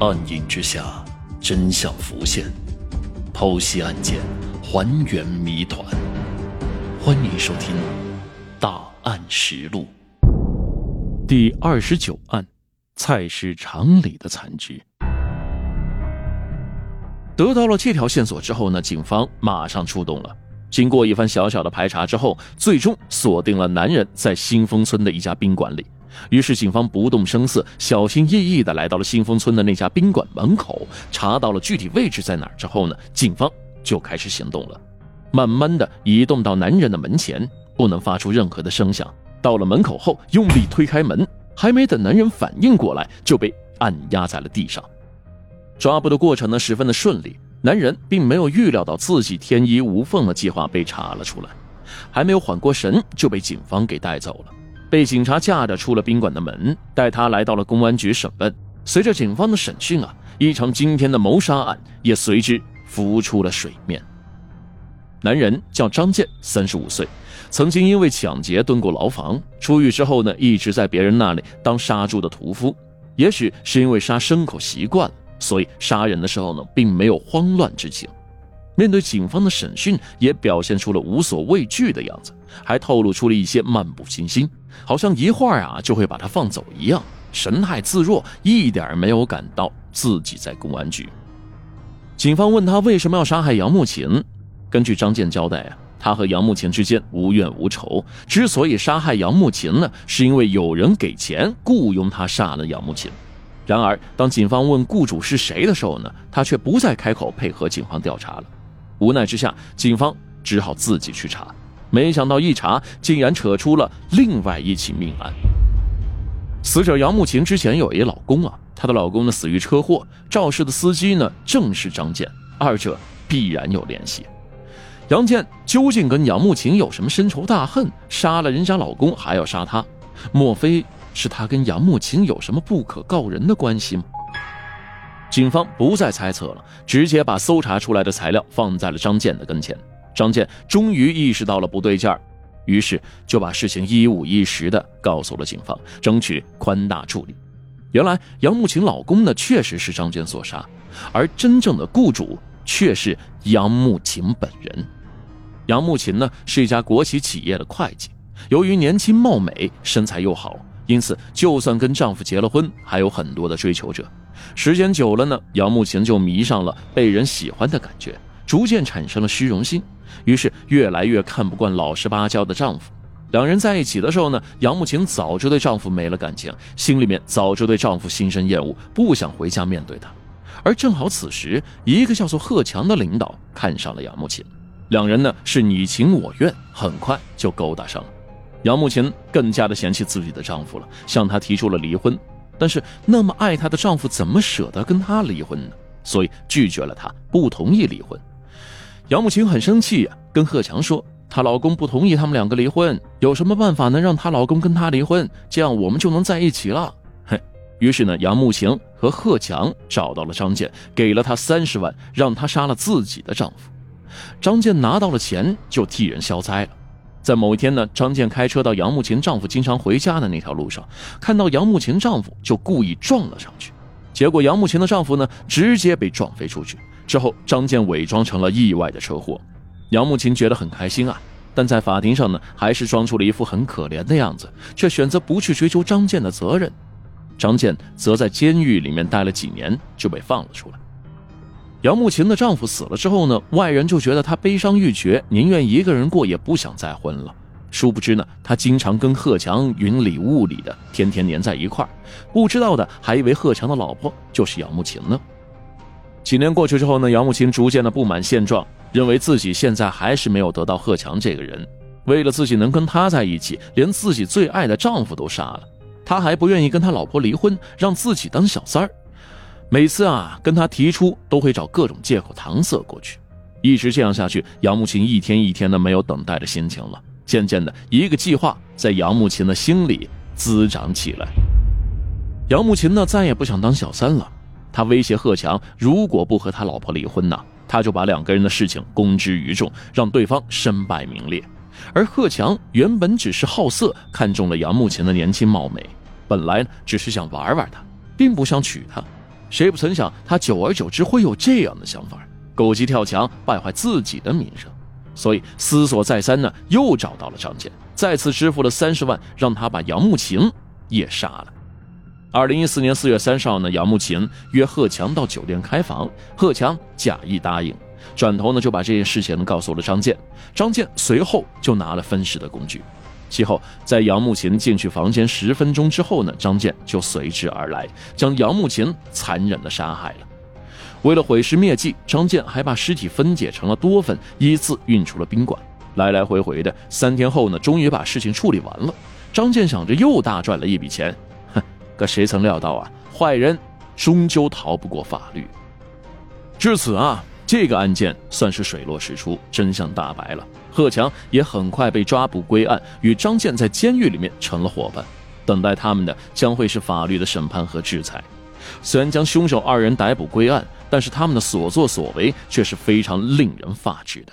暗影之下，真相浮现，剖析案件，还原谜团。欢迎收听《大案实录》第二十九案：菜市场里的残肢。得到了这条线索之后呢，警方马上出动了。经过一番小小的排查之后，最终锁定了男人在新丰村的一家宾馆里。于是，警方不动声色、小心翼翼地来到了新丰村的那家宾馆门口，查到了具体位置在哪儿之后呢，警方就开始行动了。慢慢的移动到男人的门前，不能发出任何的声响。到了门口后，用力推开门，还没等男人反应过来，就被按压在了地上。抓捕的过程呢，十分的顺利。男人并没有预料到自己天衣无缝的计划被查了出来，还没有缓过神，就被警方给带走了。被警察架着出了宾馆的门，带他来到了公安局审问。随着警方的审讯啊，一场惊天的谋杀案也随之浮出了水面。男人叫张建，三十五岁，曾经因为抢劫蹲过牢房。出狱之后呢，一直在别人那里当杀猪的屠夫。也许是因为杀牲口习惯了，所以杀人的时候呢，并没有慌乱之情。面对警方的审讯，也表现出了无所畏惧的样子，还透露出了一些漫不经心。好像一会儿啊就会把他放走一样，神态自若，一点没有感到自己在公安局。警方问他为什么要杀害杨慕琴，根据张健交代啊，他和杨慕琴之间无怨无仇，之所以杀害杨慕琴呢，是因为有人给钱雇佣他杀了杨慕琴。然而，当警方问雇主是谁的时候呢，他却不再开口配合警方调查了。无奈之下，警方只好自己去查。没想到一查，竟然扯出了另外一起命案。死者杨慕琴之前有一老公啊，她的老公呢死于车祸，肇事的司机呢正是张健，二者必然有联系。杨健究竟跟杨慕琴有什么深仇大恨？杀了人家老公还要杀她？莫非是他跟杨慕琴有什么不可告人的关系吗？警方不再猜测了，直接把搜查出来的材料放在了张健的跟前。张健终于意识到了不对劲儿，于是就把事情一五一十的告诉了警方，争取宽大处理。原来杨慕琴老公呢确实是张健所杀，而真正的雇主却是杨慕琴本人。杨慕琴呢是一家国企企业的会计，由于年轻貌美，身材又好，因此就算跟丈夫结了婚，还有很多的追求者。时间久了呢，杨慕晴就迷上了被人喜欢的感觉，逐渐产生了虚荣心。于是越来越看不惯老实巴交的丈夫。两人在一起的时候呢，杨慕晴早就对丈夫没了感情，心里面早就对丈夫心生厌恶，不想回家面对他。而正好此时，一个叫做贺强的领导看上了杨慕晴，两人呢是你情我愿，很快就勾搭上了。杨慕琴更加的嫌弃自己的丈夫了，向他提出了离婚。但是那么爱她的丈夫怎么舍得跟她离婚呢？所以拒绝了她，不同意离婚。杨慕琴很生气呀，跟贺强说：“她老公不同意他们两个离婚，有什么办法能让她老公跟她离婚？这样我们就能在一起了。”哼！于是呢，杨慕琴和贺强找到了张健，给了他三十万，让他杀了自己的丈夫。张健拿到了钱，就替人消灾了。在某一天呢，张健开车到杨慕琴丈夫经常回家的那条路上，看到杨慕琴丈夫，就故意撞了上去。结果杨慕琴的丈夫呢，直接被撞飞出去。之后，张健伪装成了意外的车祸，杨慕琴觉得很开心啊，但在法庭上呢，还是装出了一副很可怜的样子，却选择不去追究张健的责任。张健则在监狱里面待了几年，就被放了出来。杨慕琴的丈夫死了之后呢，外人就觉得她悲伤欲绝，宁愿一个人过，也不想再婚了。殊不知呢，她经常跟贺强云里雾里的，天天黏在一块儿，不知道的还以为贺强的老婆就是杨慕琴呢。几年过去之后呢，杨慕琴逐渐的不满现状，认为自己现在还是没有得到贺强这个人。为了自己能跟他在一起，连自己最爱的丈夫都杀了，他还不愿意跟他老婆离婚，让自己当小三儿。每次啊跟他提出，都会找各种借口搪塞过去。一直这样下去，杨慕琴一天一天的没有等待的心情了。渐渐的，一个计划在杨慕琴的心里滋长起来。杨慕琴呢，再也不想当小三了。他威胁贺强，如果不和他老婆离婚呢，他就把两个人的事情公之于众，让对方身败名裂。而贺强原本只是好色，看中了杨慕琴的年轻貌美，本来只是想玩玩她，并不想娶她。谁不曾想他久而久之会有这样的想法，狗急跳墙，败坏自己的名声。所以思索再三呢，又找到了张健，再次支付了三十万，让他把杨慕琴也杀了。二零一四年四月三十号呢，杨慕琴约贺强到酒店开房，贺强假意答应，转头呢就把这件事情呢告诉了张健，张健随后就拿了分尸的工具。其后，在杨慕琴进去房间十分钟之后呢，张健就随之而来，将杨慕琴残忍的杀害了。为了毁尸灭迹，张健还把尸体分解成了多份，依次运出了宾馆。来来回回的三天后呢，终于把事情处理完了。张健想着又大赚了一笔钱，哼，可谁曾料到啊，坏人终究逃不过法律。至此啊，这个案件算是水落石出，真相大白了。贺强也很快被抓捕归案，与张健在监狱里面成了伙伴。等待他们的将会是法律的审判和制裁。虽然将凶手二人逮捕归案，但是他们的所作所为却是非常令人发指的。